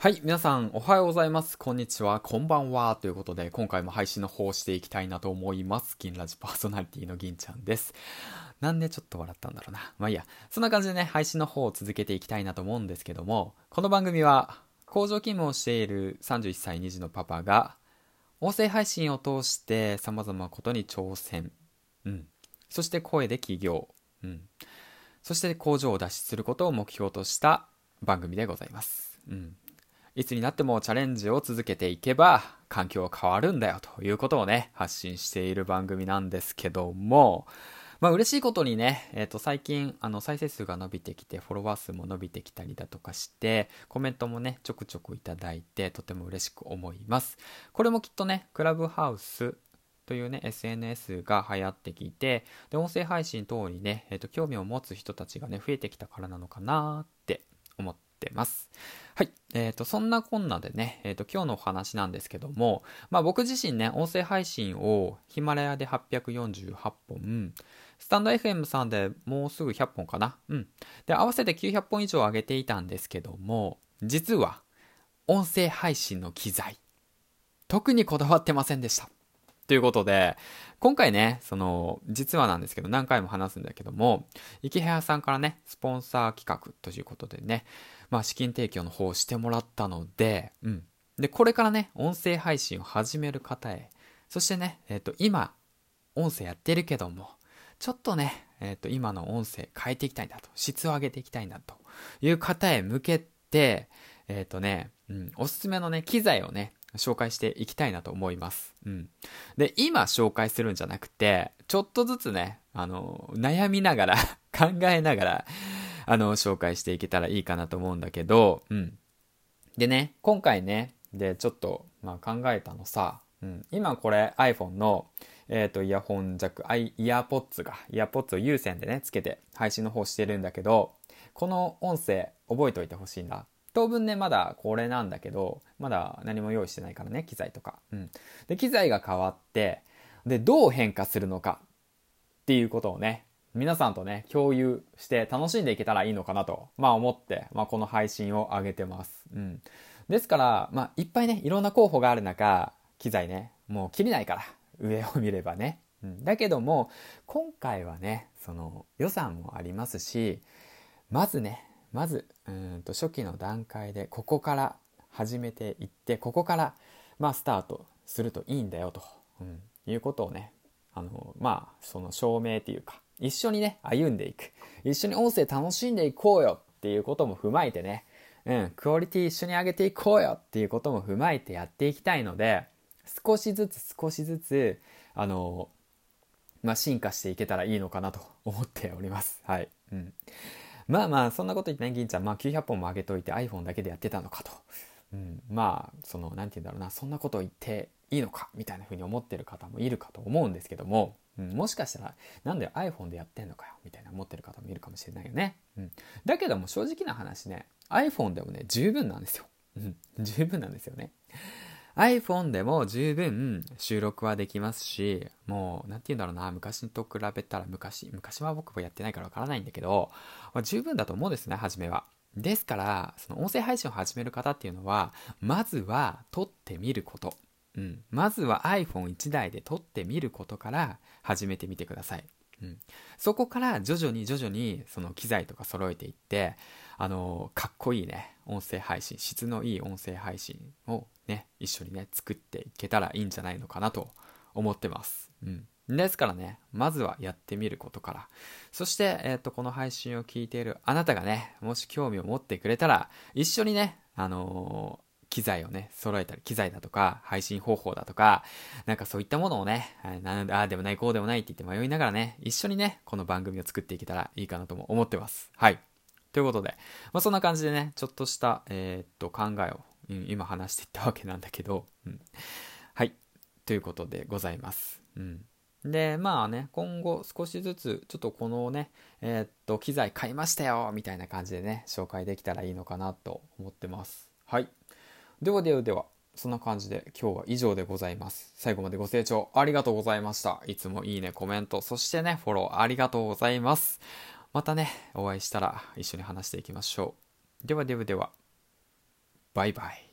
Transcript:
はい、皆さんおはようございます。こんにちは、こんばんは。ということで、今回も配信の方をしていきたいなと思います。銀ラジパーソナリティの銀ちゃんです。なんでちょっと笑ったんだろうな。まあいいや。そんな感じでね、配信の方を続けていきたいなと思うんですけども、この番組は、工場勤務をしている31歳2児のパパが、音声配信を通して様々なことに挑戦。うん。そして声で起業。うん。そして工場を脱出することを目標とした番組でございます。うん。いつになってもチャレンジを続けていけば環境は変わるんだよということをね、発信している番組なんですけども、まあ嬉しいことにね、えっ、ー、と最近あの再生数が伸びてきてフォロワー数も伸びてきたりだとかしてコメントもねちょくちょくいただいてとても嬉しく思います。これもきっとねクラブハウスというね SNS が流行ってきてで音声配信等にね、えーと興味を持つ人たちがね増えてきたからなのかなって思ってます。はい。えっ、ー、と、そんなこんなでね、えっ、ー、と、今日のお話なんですけども、まあ僕自身ね、音声配信をヒマラヤで848本、スタンド FM さんでもうすぐ100本かな？うん。で、合わせて900本以上上げていたんですけども、実は、音声配信の機材、特にこだわってませんでした。ということで、今回ね、その、実はなんですけど、何回も話すんだけども、池部屋さんからね、スポンサー企画ということでね、まあ、資金提供の方をしてもらったので、うん。で、これからね、音声配信を始める方へ、そしてね、えっ、ー、と、今、音声やってるけども、ちょっとね、えっ、ー、と、今の音声変えていきたいんだと、質を上げていきたいんだという方へ向けて、えっ、ー、とね、うん、おすすめのね、機材をね、紹介していきたいなと思います。うん。で、今紹介するんじゃなくて、ちょっとずつね、あの、悩みながら 考えながら、あの、紹介していけたらいいかなと思うんだけど、うん。でね、今回ね、で、ちょっと、まあ考えたのさ、うん。今これ iPhone の、えっ、ー、と、イヤホンジャック、イヤーポッツが、イヤーポッツを有線でね、つけて配信の方してるんだけど、この音声覚えておいてほしいんだ。当分ね、まだこれなんだけど、まだ何も用意してないからね、機材とか。うん。で、機材が変わって、で、どう変化するのかっていうことをね、皆さんとね、共有して楽しんでいけたらいいのかなと、まあ思って、まあこの配信を上げてます。うん。ですから、まあいっぱいね、いろんな候補がある中、機材ね、もう切れないから、上を見ればね。うん。だけども、今回はね、その予算もありますし、まずね、まずうんと初期の段階でここから始めていってここから、まあ、スタートするといいんだよと、うん、いうことをねあのまあその証明っていうか一緒にね歩んでいく一緒に音声楽しんでいこうよっていうことも踏まえてね、うん、クオリティ一緒に上げていこうよっていうことも踏まえてやっていきたいので少しずつ少しずつあのまあ、進化していけたらいいのかなと思っております。はい。うん。まあまあ、そんなこと言ってね、銀ちゃん、まあ900本も上げといて iPhone だけでやってたのかと。うん、まあ、その、なんて言うんだろうな、そんなこと言っていいのかみたいな風に思ってる方もいるかと思うんですけども、うん、もしかしたら、なんで iPhone でやってんのかよみたいな思ってる方もいるかもしれないよね。うん。だけども正直な話ね、iPhone でもね、十分なんですよ。うん、十分なんですよね。iPhone でも十分収録はできますし、もう、なんて言うんだろうな、昔と比べたら昔、昔は僕もやってないからわからないんだけど、まあ、十分だと思うんですね、初めは。ですから、その音声配信を始める方っていうのは、まずは撮ってみること。うん。まずは iPhone1 台で撮ってみることから始めてみてください。うん。そこから徐々に徐々にその機材とか揃えていって、あの、かっこいいね、音声配信、質のいい音声配信をね、一緒にね、作っていけたらいいんじゃないのかなと思ってます。うん。ですからね、まずはやってみることから。そして、えっ、ー、と、この配信を聞いているあなたがね、もし興味を持ってくれたら、一緒にね、あのー、機材をね、揃えたり、機材だとか、配信方法だとか、なんかそういったものをね、ああでもない、こうでもないって言って迷いながらね、一緒にね、この番組を作っていけたらいいかなとも思ってます。はい。ということで、まあ、そんな感じでね、ちょっとした、えー、っと、考えをうん、今話していったわけなんだけど、うん、はい。ということでございます。うん。で、まあね、今後少しずつ、ちょっとこのね、えー、っと、機材買いましたよみたいな感じでね、紹介できたらいいのかなと思ってます。はい。ではではでは、そんな感じで今日は以上でございます。最後までご清聴ありがとうございました。いつもいいね、コメント、そしてね、フォローありがとうございます。またね、お会いしたら一緒に話していきましょう。ではではでは。バイバイ。